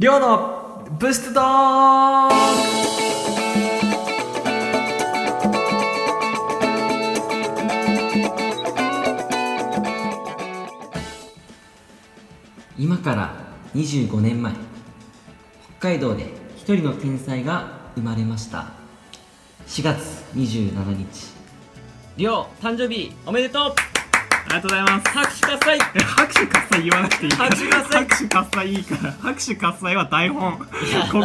りょうのブストドー今から25年前北海道で一人の天才が生まれました。4月27日りょう誕生日おめでとう。りがとうございます。拍手喝采。え拍手喝采言わなくていいから。拍手喝采。拍手喝采いいから。拍手喝采は台本。こ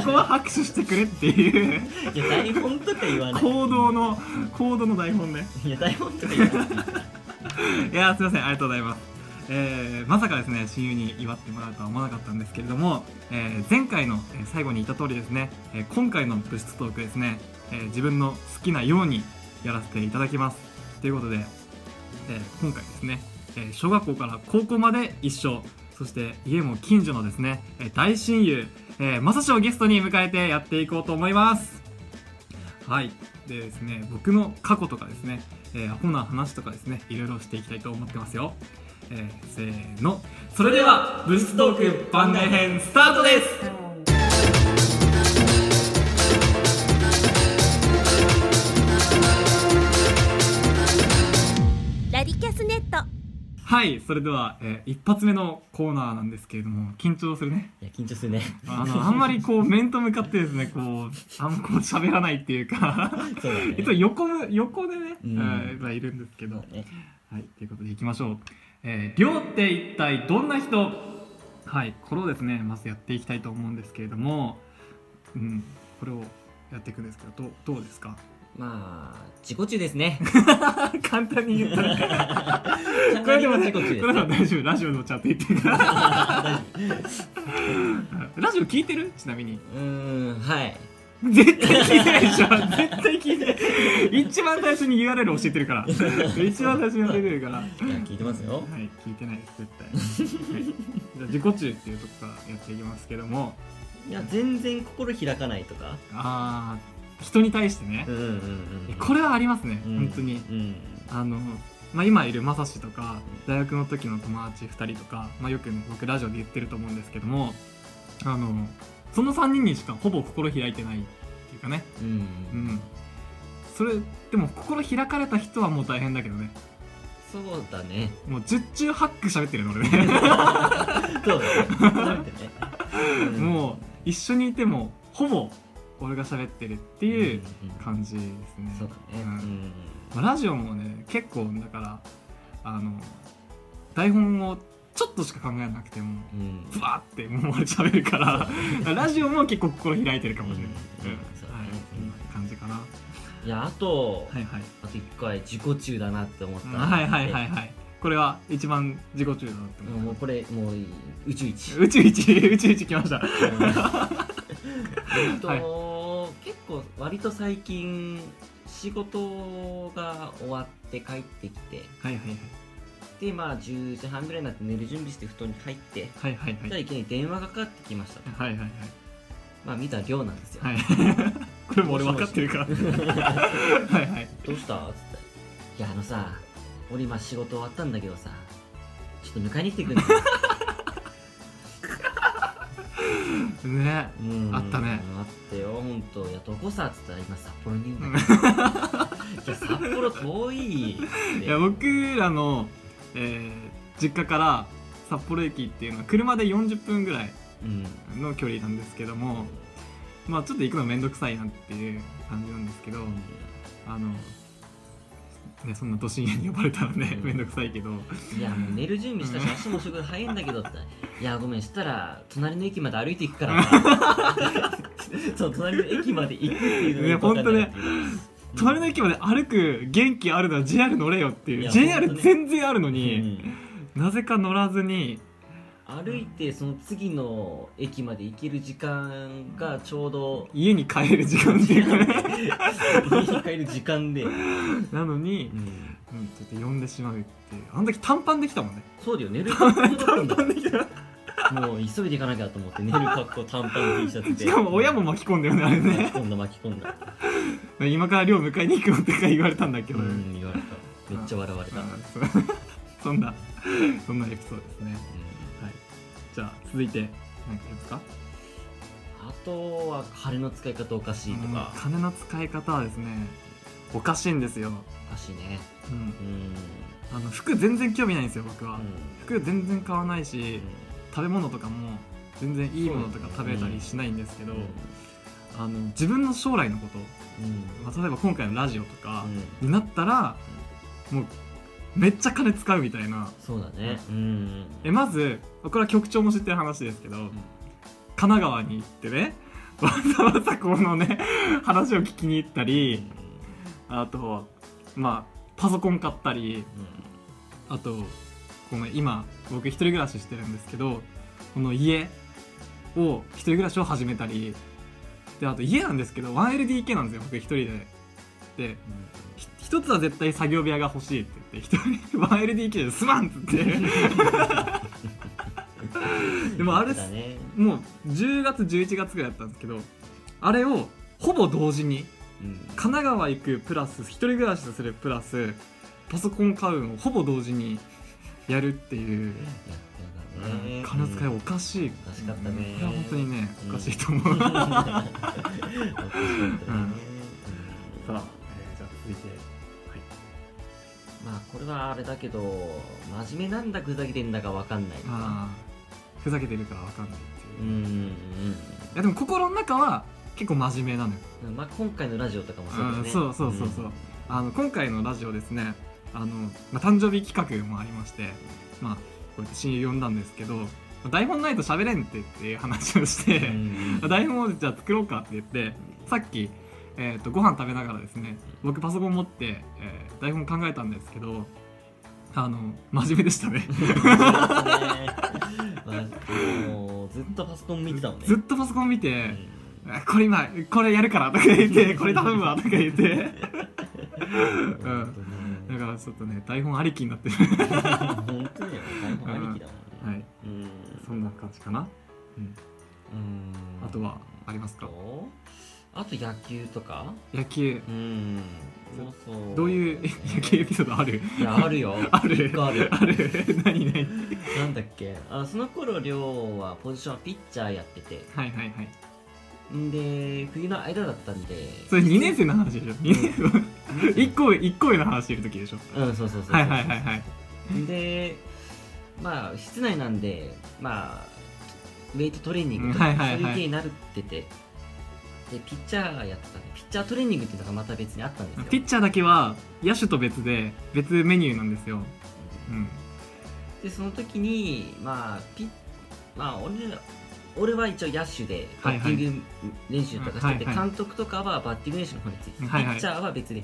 こは拍手してくれっていう。いや台本とか言わない。行動の行動の台本ね。いや台本とか言わない。いやーすいません。ありがとうございます。えーまさかですね親友に祝ってもらうとは思わなかったんですけれども、えー前回のえー最後に言った通りですね、えー今回の物質トークですね、えー自分の好きなようにやらせていただきます。ということで、えー今回ですね、えー小学校から高校まで一緒そして家も近所のですね、えー大親友、えー、まさしをゲストに迎えてやっていこうと思います。はい。でですね僕の過去とかですね、えー、アホな話とかですねいろいろしていきたいと思ってますよ、えー、せーの。それでは物質トーク番外編スタートです。はいそれでは、えー一発目のコーナーなんですけれども緊張するね。いや緊張するね。あのあんまりこう 面と向かってですねこうあんまこう喋らないっていうか。そうだね。いつも横む横でね、うん。えーいるんですけど。ね。はい、ということでいきましょう。えー、りょうって一体どんな人？はい、これをですね、まずやっていきたいと思うんですけれども、うん、これをやっていくんですけど、どうどうですか？まあ自己中ですね 簡単に言った ら。これでも自己中ですれは大丈夫、ラジオのちゃんと言ってるから。ラジオ聞いてる？ちなみに。うーんはい絶対聞いてないでしょ絶対聞いてない。一番最初に URL 教えてるから。一番最初に教えてるから。聞いてますよはい、聞いてないです、絶対。はい、じゃあ、自己中っていうとこからやっていきますけども、いや全然心開かないとかあー、人に対してね。う、んうんうんこれはありますね、うん。本当に。うん。あの、まあ、今いるまさしとか、大学の時の友達2人とか、まあ、よく僕ラジオで言ってると思うんですけども、あの、その3人にしかほぼ心開いてないっていうかね、うん。うん。それ、でも心開かれた人はもう大変だけどね。そうだね。もう十中八九喋ってるの俺ね。そうだね。ねうん もう一緒にいてもほぼ俺が喋ってるっていう感じですね。そうだねラジオもね結構だからあの台本をちょっとしか考えなくてもうんふわってもう俺喋るから ラジオも結構心開いてるかもしれない。うんうんそうだねはい、そんな感じかな。はいやあといはい。あと一回自己中だなって思ったはいはいはいはい。これは一番自己中だなって思う。もうこれもう宇宙一宇宙一宇宙一来ました。えっと、は結構割と最近仕事が終わって帰ってきてはいはいはい。でまあ10時半ぐらいになって寝る準備して布団に入ってはいはいはい。じゃあいきなり電話がかかってきましたとはいはいはい。まあ見たら量なんですよ、はい。これも俺分かってるから。はいはい。どうした？っつっていやあのさ俺今仕事終わったんだけどさちょっと迎えに来てくんない？ね。うん。あったね。あってよ。本当いやどこさっつったら今札幌にいるんだけどいや札幌遠いいや僕らの、えー実家から札幌駅っていうのは車で40分ぐらいうん。の距離なんですけどもまあちょっと行くのめんどくさいなっていう感じなんですけどあのねそんな都心へに呼ばれたらねうん。めんどくさいけど。いやもう寝る準備したし足もすごい早いんだけどって。いやごめんしたら隣の駅まで歩いていくから そう隣の駅まで行くっていうのがよくわかんないっていう隣の駅まで歩く元気あるなら JR 乗れよっていう。いや JR 本当ね。全然あるのうに、ん。なぜか乗らずに歩いてその次の駅まで行ける時間がちょうど家に帰る時間っていうかね。家に帰る時間で、なのにう、ん。うん、ちょっと呼んでしまうっていう。あの時短パンできたもんね。そうだよ寝る短パンで。き たもう急いで行かなきゃと思って寝る格好短パン T シャツで。しかも親も巻き込んだよねあれね。巻き込んだ巻き込んだ。今から寮迎えに行くのってか言われたんだけど、うん言われた。めっちゃ笑われた、そんなそんなエピソードですね。はいじゃあ続いて何かありますか？とは金の使い方おかしいとか、うん金の使い方はですねおかしいんですよ、おかしいね。うん。うん。あの服全然興味ないんですよ僕は、うん。服全然買わないし、食べ物とかも全然いいものとか食べたりしないんですけど、うんあの自分の将来のこと、うん。まあ、例えば今回のラジオとかうん。になったら、もうめっちゃ金使うみたいな。そうだね。うん。えまずこれは局長も知ってる話ですけど、神奈川に行ってね わざわざこのね 話を聞きに行ったりあとまあパソコン買ったりあとこの今僕一人暮らししてるんですけどこの家を一人暮らしを始めたりであと家なんですけど 1LDK なんですよ僕一人で。でひ一つは絶対作業部屋が欲しいって。言って一人 1LDK ですまんっつって。でもあれだね。もう10月11月ぐらいだったんですけどあれをほぼ同時にうん。神奈川行くプラス一人暮らしするプラスパソコン買うのをほぼ同時にやるっていう、金使いおかしい、おかしかったね。これは本当にねうん。おかしいと思う、うん。さあ、えーじゃあ続いてまあこれはあれだけど真面目なんだふざけてんだかわかんないあー。ふざけてるからわかんないっていう。う、いんやでも心の中は結構真面目なのよ。うんまあ今回のラジオとかもそうだよね。うんそうそうそうそう、あの今回のラジオですねあの、まあ、誕生日企画もありましてまあこうやって親友呼んだんですけどまあ台本ないと喋れんってっていう話をして、うん。まあ台本をじゃあ作ろうかって言ってさっき、えー、とご飯食べながらですね僕パソコン持って、えー台本考えたんですけどあの真面目でしたね。まあもうずっとパソコン見てたもんね。ずっとパソコン見てうん「これ今これやるから」とか言って「これ頼むわ」とか言って。本だからちょっとね台本ありきになって。る本当によ台本ありきだもんね。はい。うん。そんな感じかな。うん。あとはありますか？と？あと野球とか？野球。うん。そうそう。どういう野球エピソードある？いやあるよ。ある？ある。ある？何？何？なんだっけ？あその頃亮はポジションはピッチャーやってて。はいはいはい。んで冬の間だったんで。それ2年生の話でしょ？2年生。1個上一個上の話してる時でしょ？うんそうそうそうはいはいはいはい。でまあ室内なんでまあウェイトトレーニングとか、そういう系になるっててでピッチャーやってたんでピッチャートレーニングっていうのがまた別にあったんですよ。ピッチャーだけは野手と別で別メニューなんですよ。うん。でその時にまあピッまあ俺ら俺は一応野手でバッティング練習とかしてて、はいはい。監督とかはバッティング練習の方についてて、はいはい。ピッチャーは別で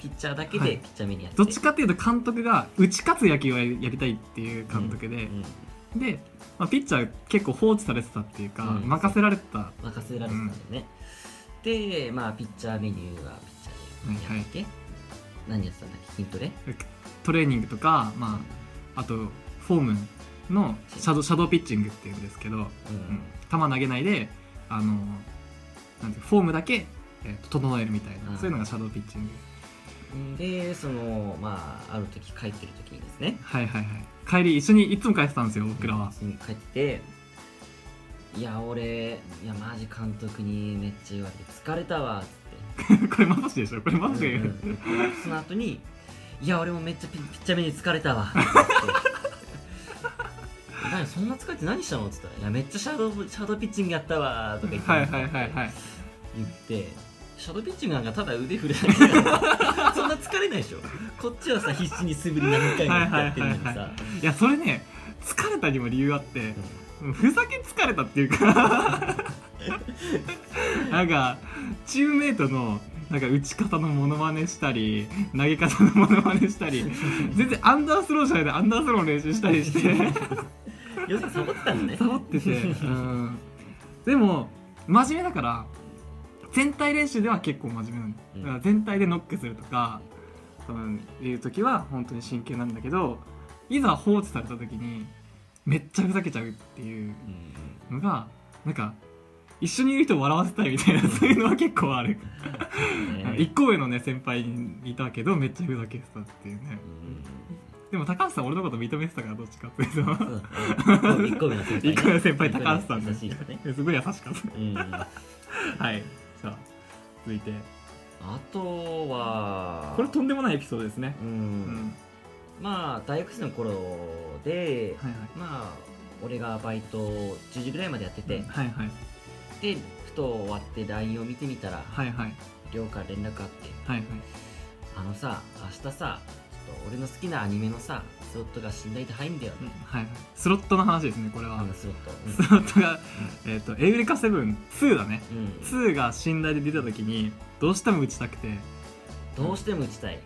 ピッチャーだけはい。でピッチャーメニューやって。どっちかっていうと監督が打ち勝つ野球をやりたいっていう監督で、うん。で、まあ、ピッチャー結構放置されてたっていうか、うん。任せられてた。任せられてたんだよね、でまあピッチャーメニューはピッチャーでやって、何やってたんだっけ？筋トレ？トレーニングとか、まあ、あとフォームのシャドシャドーピッチングっていうんですけど、うん。うん。球投げないであのなんてフォームだけ、えーと整えるみたいな、うん。そういうのがシャドーピッチング。でそのまあある時帰ってる時にですね。はいはいはい。帰り一緒にいつも帰ってたんですよ僕らは、帰っていや俺いやマジ監督にめっちゃ言われて疲れたわっつって。これマジでしょ？これマジで言う、うんうん。その後にいや俺もめっちゃピピッチャー目に疲れたわっって。何そんな疲れて何したの？っつったら「いやめっちゃシャドーシャドーピッチングやったわ」とか言って。はいはいはいはい。言ってシャドーピッチングなんかただ腕振るだけ そんな疲れないでしょ？こっちはさ必死に素振り何回もやってるのにはいはいさいやそれね疲れたにも理由あって、ふざけ疲れたっていうか。なんかチームメイトのなんか打ち方のモノマネしたり投げ方のモノマネしたり全然アンダースローじゃないでアンダースローの練習したりして。要するにサボってたんだね。サボってて、うん、でも真面目だから全体練習では結構真面目なんだうん。だから全体でノックするとかそういう時は本当に真剣なんだけどいざ放置された時にめっちゃふざけちゃうっていうのがなんか一緒にいる人を笑わせたいみたいなそういうのは結構ある。一個上のね先輩にいたけどめっちゃふざけてたっていうね。でも高橋さん俺のこと認めてたからどっちかっていうと。そうだね。1個上の先輩個上の先輩高橋さん優しいよね。すごい優しかった。うん。あはい。じゃあ続いて。とは。これとんでもないエピソードですね。ううんんまあ大学生の頃ではいまあ俺がバイト10時ぐらいまでやってて、はいはい。でふと終わって LINE を見てみたらはいはい。寮から連絡あってはいはい。あのさ明日さちょっと俺の好きなアニメのさスロットが死んだいて入んだようんはいはい。スロットの話ですねこれは。スロット。スロットがえっとエウレカセブン2だね。うん、うん2が信頼で出た時にどうしても打ちたくて。どうしても打ちたい。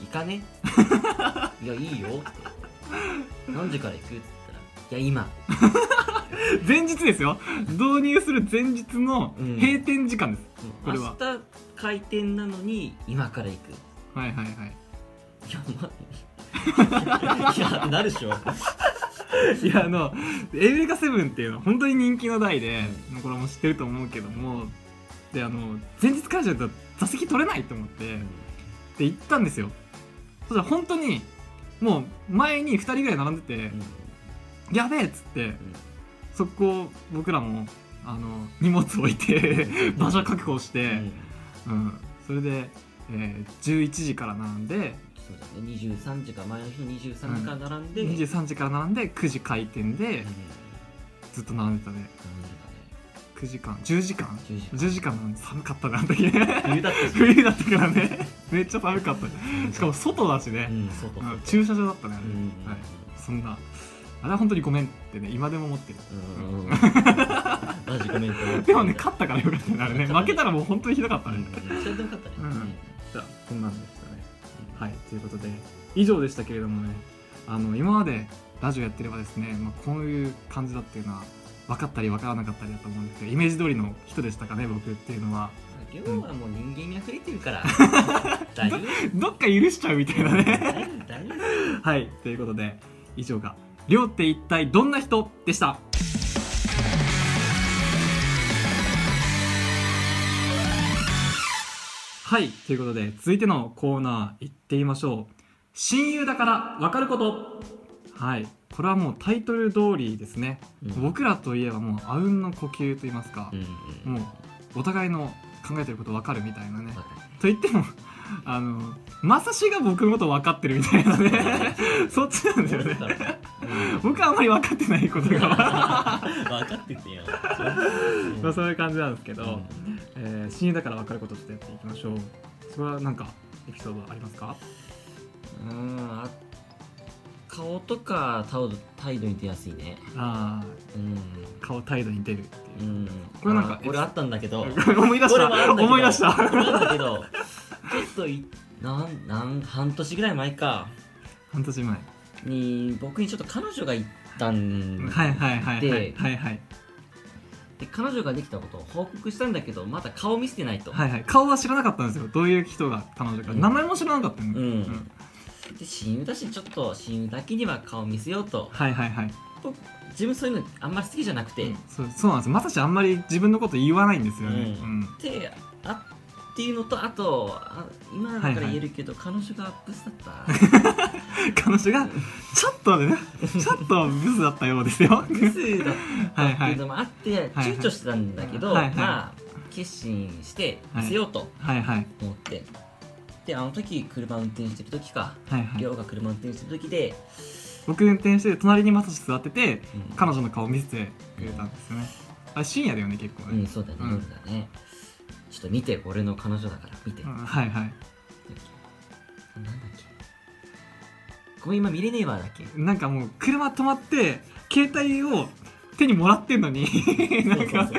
行かね いやいいよって。何時から行く？って言ったらいや今 前日ですよ。導入する前日のうん。閉店時間です、これは。明日開店なのに今から行く。はいはいはい。いやま いやなるでしょ。いやあのエウレカセブンっていうのは本当に人気の台で、これも知ってると思うけどもであの前日からじゃないと座席取れないと思って、で行ったんですよ。そしたら本当にもう前に2人ぐらい並んでて、やべえっつって、速攻僕らもあの荷物置いて場所確保して、うん。それで、えー11時から並んでそうだね。23時か前の日の23時から並んで、23時から並んで9時開店でうん。ずっと並んでたね。並んで9時間。10時間？たね10 10時間寒かったね。あの時ね冬だったし冬だったからね。めっちゃ寒かった。しかも外だしね、うん外うん外駐車場だったね。あれ、うん。はい、そんな。あれは本当にごめんってね今でも思ってる。うんうん。マジコメントでもね勝ったからよかったねあれね。負けたらもう本当にひどかったね、うんそれでよかったね。うん。じゃあそんなんでしたね。はいということで以上でしたけれどもね。あの今までラジオやってればですね、まあ、こういう感じだっていうのは分かったり分からなかったりだと思うんですけどイメージ通りの人でしたかね僕っていうのは。量はもう人間味あふれてるから。どっか許しちゃうみたいなね。はいということで以上が「りょうって一体どんな人?」でした？はいということで続いてのコーナー行ってみましょう。親友だから分かること。はいこれはもうタイトル通りですね、うん。僕らといえばもうあうんの呼吸といいますかう、んうん。もうお互いの考えてること分かるみたいなね。と言っても あのまさしが僕のこと分かってるみたいなね。そっちなんだよね。る僕はあんまり分かってないことが。分かっててよまあそういう感じなんですけど、うん。えー親友だから分かることちょっとやっていきましょう。それはなんかエピソードありますか？うんあ顔とか態度態度に出やすいね。あうん。あ顔態度に出るっていう。うん。これなんかあこれあった んだけど。思い出した。思い出した。これあるんだけど。ちょっといなんなん半年ぐらい前か。半年前。に僕にちょっと彼女がいたんはいはいはいはいではいはい。で彼女ができたことを報告したんだけどまだ顔見せてないと、はいはい。顔は知らなかったんですよ。どういう人が彼女か、うん。名前も知らなかったの、うんで親友だしちょっと親友だけには顔見せようと。はいはいはい。僕自分そういうのあんまり好きじゃなくて、そうそうなんですまさしあんまり自分のこと言わないんですよね、うん。うん。であっていうのとあとあ今だから言えるけど、彼女がブスだった。彼女がちょっとねちょっとブスだったようですよ。ブスだったっていうのもあってはい躊躇してたんだけど、はいはい。まあ決心して見せようとはいはい。思って、であの時車運転してる時か。はいはい。亮が車運転してる時で、僕運転して隣にまさし座っててうん。彼女の顔見せてくれたんですよね。あれ深夜だよね結構ね、うん、そうだね、うん。夜だね。ちょっと見て俺の彼女だから見て、うんはいはい。なんだっけ。ごめん今見れねえわだっけ。なんかもう車止まって携帯を手にもらってんのに。なんか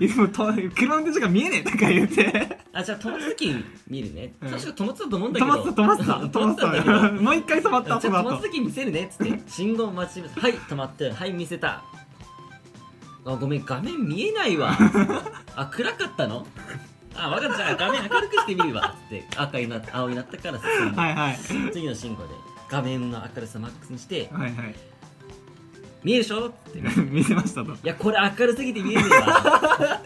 いつもと車の運転手が見えねえとか言って。あじゃあ止まった時見るね、うん。確か止まってたと思うんだけど。止まってた止まってたもう一回止まった止まった後。時見せるねっつって信号待ちます。はい止まって。はい見せた。あごめん画面見えないわ。あ暗かったの？あ分かった。じゃあ画面明るくしてみるわ。って赤になって青になったから進んではいはい。次の信号で画面の明るさマックスにしてはいはい見えるでしょ？って。い見せましたと。やこれ明るすぎて見えねえわ。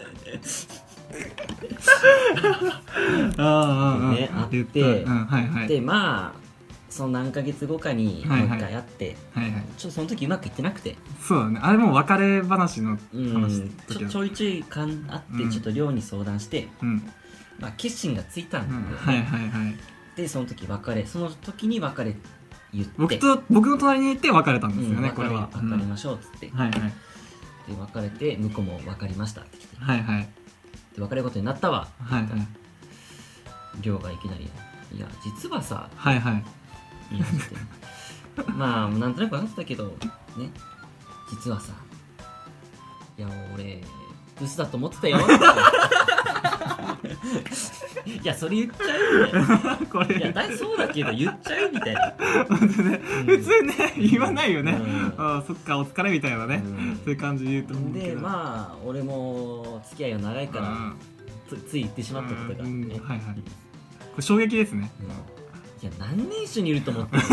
ああああねあって言った。うんはいはい。でまあその何ヶ月後かにもう一回会って、はいはい。ちょっとその時うまくいってなくて、そうだね。あれもう別れ話のうん。話ちょいちょいかんあってうん。ちょっと寮に相談して、うん、まあ、決心がついたん、はいはいはい。でその時別れ。その時に別れ言って。僕と僕の隣にいて別れたんですよね、うんこれは、別れましょうっつって、うん。はいはい。で別れて向こうも分かりましたって来て。はいはい。で別れることになったわ。はいはい。寮がいきなり「いや実はさはいはい」言い始めて。まあなんとなく分かってたけどね。実はさいや俺ブスだと思ってたよ いやそれ言っちゃうよね。これ。いやだいそうだけど言っちゃうみたいな、本当ね。うん。普通ね言わないよね、うん。ああそっかお疲れみたいなね、うん。そういう感じで言うと思うけど。でまあ俺も付き合いが長いからうん。つつい言ってしまったことがあってはいはい。これ衝撃ですね。うん。いや何年一緒にいると思ってる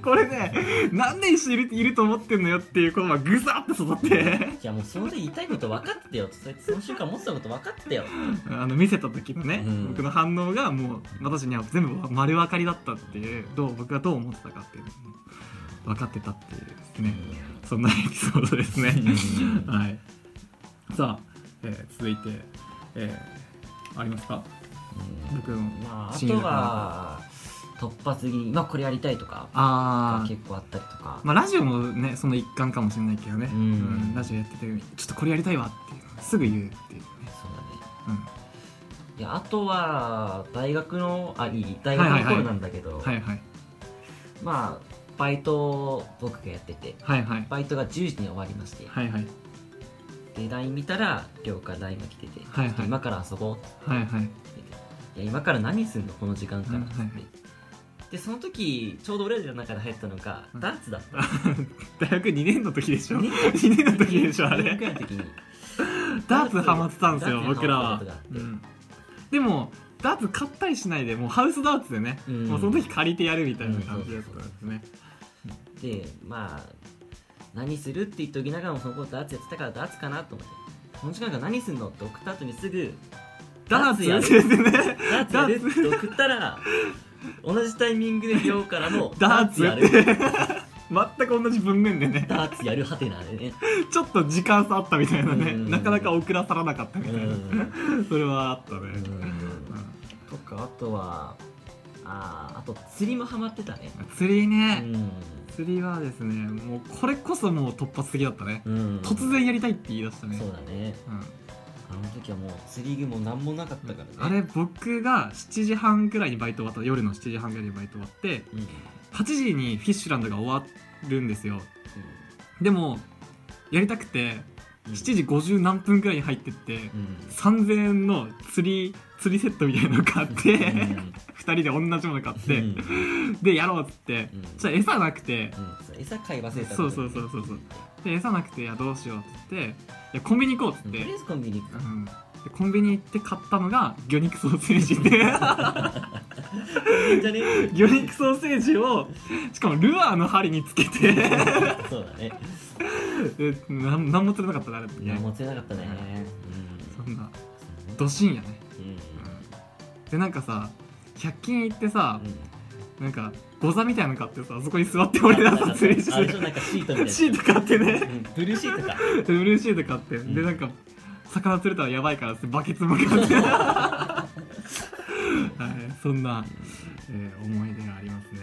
これね何年一緒にいるいると思ってんのよっていう言葉がぐさって育って。いやもうその時言いたいこと分かってたよ。それその瞬間思ってたこと分かってたよ。あの見せた時のね、うん。僕の反応がもう私には全部丸分かりだったっていうどう僕がどう思ってたかっていうのも分かってたっていうですね。そんなエピソードですね。うん。はい。さあ、えー続いて、えーありますか？うん。僕のまああとは突発的にまあこれやりたいとかあー。結構あったりとか、まあラジオもねその一環かもしれないけどね、うん。ラジオやっててちょっとこれやりたいわってすぐ言うっていう。ね、そうだね。いやあとは大学のあいい大学の頃なんだけど、うん、はいはい。まあバイトを僕がやってて。はいはい。バイトが10時に終わりまして、はいはい。で LINE 見たら寮から LINE が来てて、はいはい。今から遊ぼうって。はいはい。いや今から何すんの？この時間からって、うんはいはいでその時ちょうど俺らの中で流行ったのが、うん。ダーツだった。大学2年の時でしょ？二2年の時でしょあ2年れ？くらいの時に。ダーツハマってたんですよダーツに僕らは。ハマってたことがあって。うん。でもダーツ買ったりしないでもうハウスダーツでね、うん。もうその時借りてやるみたいな感じだったんですね、でまあ何するって言っておきながらもその子ダーツやってたからダーツかなと思って。その時間から何すんのって送った後にすぐダーツやる。やるね。ダーツやるって送ったら 同じタイミングで寮からの ダーツ。やる。全く同じ文面でね。ダーツやるはてなでね。ちょっと時間差あったみたいなね、うん。なかなか遅らさらなかったみたいな、それはあったね、とかあとはあーあと釣りもハマってたね。うん釣りうね、ん、釣りはですねもうこれこそもう突発的だったね、うん、突然やりたいって言い出したね。そうだね時はもう釣り具も何もなかったからね。あれ僕が7時半くらいにバイト終わった夜の7時半くらいにバイト終わってうん、うん8時にフィッシュランドが終わるんですよ。でもやりたくてうん。7時50何分くらいに入ってってうん。3000円の釣り釣りセットみたいなの買って、うん。2人で同じもの買って、うん。でやろうっつって、うん。じゃあ餌なくて。うん。そう餌買い忘れたそうそうそうそうそうで餌なくていやどうしようっつっていやコンビニ行こうって、とりあえずコンビニ行く。うん、でコンビニ行って買ったのが魚肉ソーセージで。じゃね魚肉ソーセージをしかもルアーの針につけて。そうだね。でなんなんも釣れなかったねあれいやもう釣れなかったね。そんなうんど深夜ね、うん。でなんかさ100均行ってさうんなんかゴザみたいなの買ってさあそこに座って俺らさ釣りしあれでしょなんかシートみたいな。てシート買ってね。うん。ブルーシートか。ブルーシート買って、ん。でなんか魚釣れたらやばいからってバケツも買って。はいそんな、えー思い出がありますね。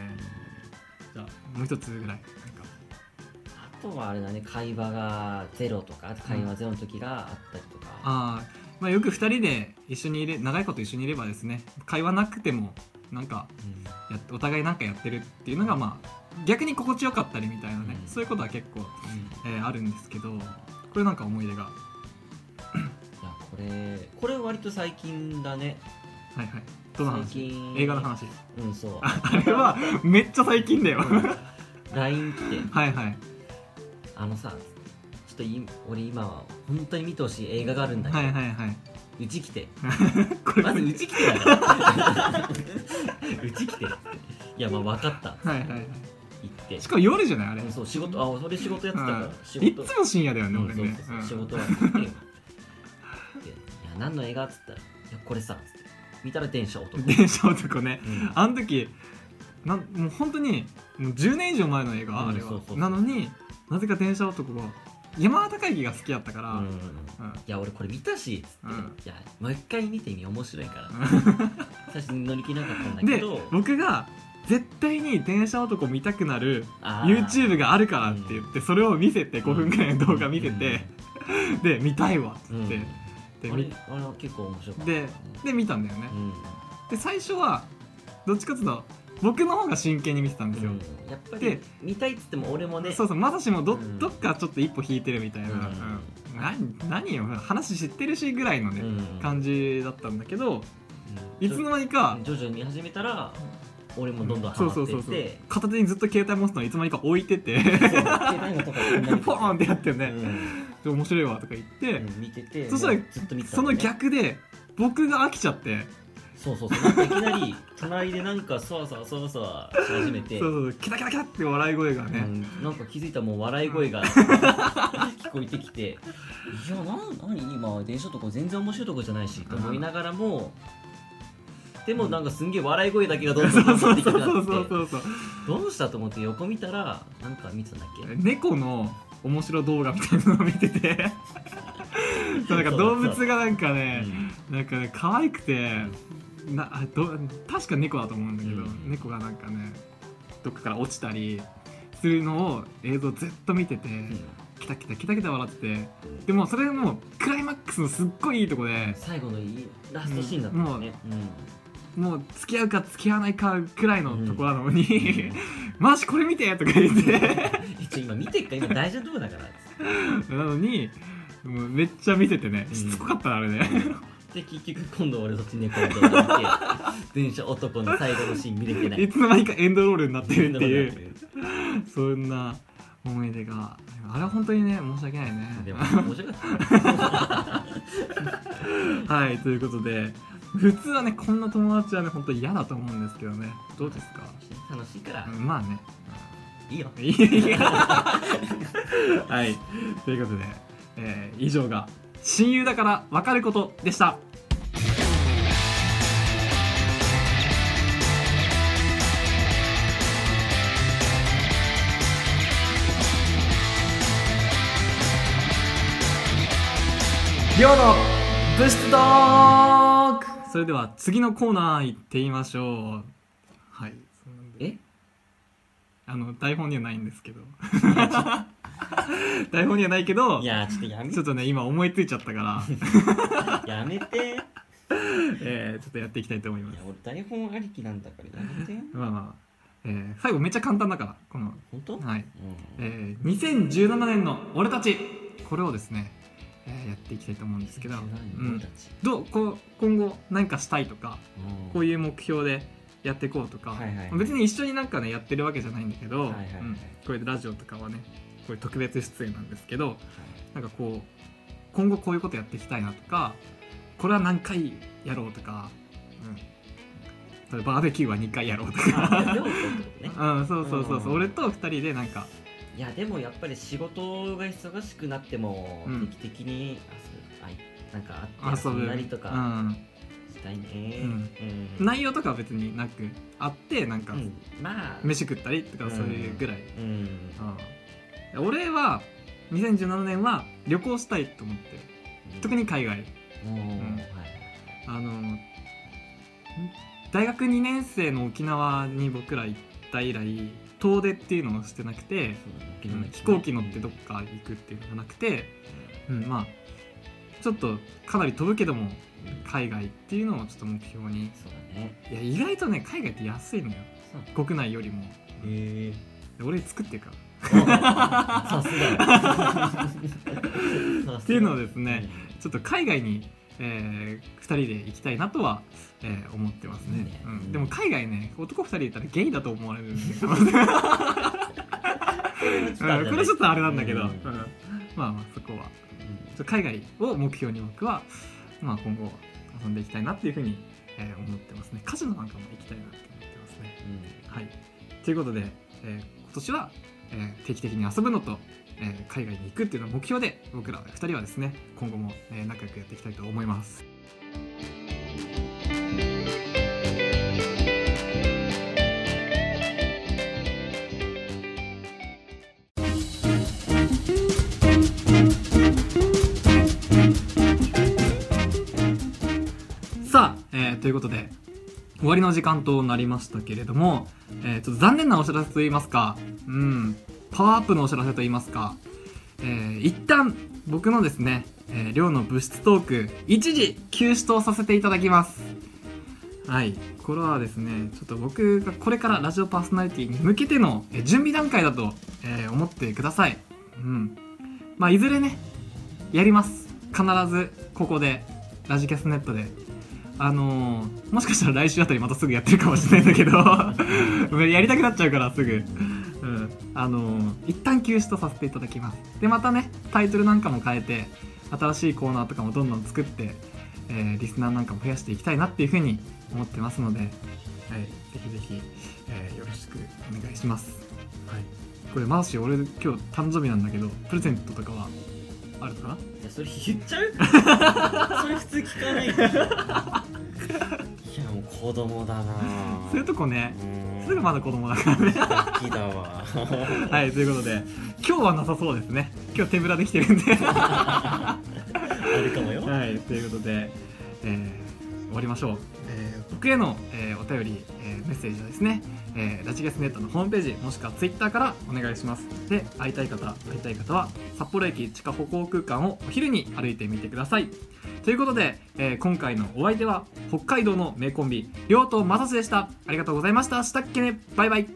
じゃあもう一つぐらい。なんか。あとはあれだね会話がゼロとか会話ゼロの時があったりとか。あーまあよく2人で一緒にいれ長いこと一緒にいればですね会話なくてもなんかうん。やっお互いなんかやってるっていうのがまあ逆に心地よかったりみたいなね、うん。そういうことは結構、えーあるんですけどこれなんか思い出が。はいやこれこれ割と最近だね。いはい。どの最話近。映画の話。うんそう。ああれはめっちゃ最近だよ、うん。LINE 来て。はいはい。あのさちょっとい俺今は本当に見てほしい映画があるんだけど、はいはいはいうち来て。まずうち来てだから。うち来て。いやまあ分かった。はいはいはい。行って。しかも夜じゃないあれ、うんそう仕事あ俺仕事やってたから、うん。仕いつも深夜だよね、うん俺ね。そうそうそう。仕うん。事はやって。でいや何の映画っつったら「いやこれさ」つって。見たら電車男、電車男ね。うん。あの時なんもう本当にもう10年以上前の映画、うんあれは。そうそうそうなのになぜか電車男が山形会議が好きやったから、うん。うん。いや俺これ見たしっつって、うん。いやもう一回見てみ面白いから。最初に乗り気なかったんだけでど僕が絶対に電車男見たくなる YouTube があるからって言ってそれを見せて5分くらいの動画見せて、で見たいわっつって、うん。で結構面白かった。でで見たんだよね、うん。で最初はどっちかっていうと僕の方が真剣に見てたんですよ、うん。やっぱりで見たいっつっても俺もねそうそうまさしもど,、うん。どっかちょっと一歩引いてるみたいな、何何よ話知ってるしぐらいのね、うん。感じだったんだけどうん。いつの間にか、徐々に見始めたら俺もどんどんハマってそうそうそうそう。って片手にずっと携帯持つのいつの間にか置いてて ポーンってやってうね、面白いわとか言って、うん見ててそしたらその逆で僕が飽きちゃってそうそうそう。なんかいきなり隣でなんかそわそわそわそわし始めて。そうそうキラキラキラって笑い声がね、うん、なんか気づいたらもう笑い声が 聞こえてきて。いやな何今電車とか全然面白いとこじゃないしと思いながらもでもなんかすんげえ笑い声だけがどんどんどんどんできそうなそうそうそうそう。どうしたと思って横見たらなんか見てたんだっけ？猫の面白動画みたいなのを見てて。そうなんか動物がなんかねなんかね可愛くてなあど確か猫だと思うんだけど、うん。猫がなんかねどっかから落ちたりするのを映像ずっと見てて、うん。キタキタキタキタ笑っててでもそれもうクライマックスのすっごいいいとこで最後のいいラストシーンだったよね、もう付き合うか付き合わないかくらいのとこなのに、うん。マジこれ見てとか言って。今見てっか今大丈夫だから なのにもうめっちゃ見ててねうんしつこかったなあれね、で結局今度俺そっち猫の動画見て電車男の最後のシーン見れてない。いつの間にかエンドロールになってるっていう。う そんな思い出があれは本当にね申し訳ないね。でも面白かったはいということで普通はねこんな友達はね本当に嫌だと思うんですけどね。どうですか、楽しいから。うんまあね。いいよ。はい。ということで、えー以上が親友だから分かることでした。りょうの物質トーク。それでは次のコーナー行ってみましょう。はい。え？あの台本にはないんですけど 台本にはないけどいやちょっとやめちょっとね今思いついちゃったから、やめて。い やえー、ちょっとやっていきたいと思います。俺台本ありきなんだからやめて。まあまあ、えー最後めっちゃ簡単だからこの。本当？はい、うん。えー、2017年の俺たち。これをですね、えーやっていきたいと思うんですけど、う俺んたち、どう？こう今後何かしたいとかうん。こういう目標でやっていこうとか、はいはいはい。別に一緒になんかねやってるわけじゃないんだけど、はいはいはい。うん。これでラジオとかはねこういう特別出演なんですけどなんかこう今後こういうことやっていきたいなとかこれは何回やろうとか、うん、バーベキューは2回やろうとか、うん、そうそうそうそう。うん。俺と2人でなんか。いやでもやっぱり仕事が忙しくなってもうん。定期的に遊ぶあいなんか会って遊ぶ遊んだりとかしたいね。うん。うん。内容とかは別になくあってなんかうん。まあ。飯食ったりとかうんそういうぐらい、うん。うん俺は2017年は旅行したいと思ってる。特に海外。あの大学2年生の沖縄に僕ら行った以来遠出っていうのをしてなくて、飛行機乗ってどっか行くっていうのがなくて、うん、まあちょっとかなり飛ぶけども海外っていうのをちょっと目標に。そうだね。いや意外とね海外って安いのよ。国内よりも。へえ俺作ってるからさすが。っていうのをですねちょっと海外に、え2人で行きたいなとは、えー思ってますね。いいね。うん、でも海外ね男2人いたらゲイだと思われるんで うん。これちょっとあれなんだけど、うん。うん。まあまあそこは。ちょ海外を目標に僕は、まあ、今後遊んでいきたいなっていうふうに、えー思ってますね。カジノなんかも行きたいなって思ってますね。はい。ということで、えー今年は、えー定期的に遊ぶのと、えー海外に行くっていうのを目標で僕ら2人はですね今後も、え仲良くやっていきたいと思います。の時間となりましたけれども、えーちょっと残念なお知らせといいますかうんパワーアップのお知らせといいますか、えー一旦僕のですね、えー寮の物質トーク一時休止とさせていただきます。はいこれはですねちょっと僕がこれからラジオパーソナリティに向けてのえ準備段階だと、えー思ってください。うん。まあいずれねやります。必ずここでラジキャスネットで。あのーもしかしたら来週あたりまたすぐやってるかもしれないんだけど やりたくなっちゃうからすぐ、うん、あのー一旦休止とさせていただきます。でまたねタイトルなんかも変えて新しいコーナーとかもどんどん作って、えーリスナーなんかも増やしていきたいなっていうふうに思ってますので、はい、ぜひぜひ、えーよろしくお願いします、はい、これマーシー俺今日誕生日なんだけどプレゼントとかはあるかな？いやそれ言っちゃう？それ普通聞かないから。いやもう子供だなそういうとこね。うん。すぐまだ子供だからね。ガキだわ。はいということで今日はなさそうですね。今日手ぶらできてるんで。あるかもよ。はいということで、えー終わりましょう、えー僕への、えーお便り、えーメッセージはですね、えーラジゲスネットのホームページもしくはツイッターからお願いします。で会いたい方会いたい方は札幌駅地下歩行空間をお昼に歩いてみてください。ということで、えー今回のお相手は北海道の名コンビりょうとまさしでした。ありがとうございました。したっけね。バイバイ。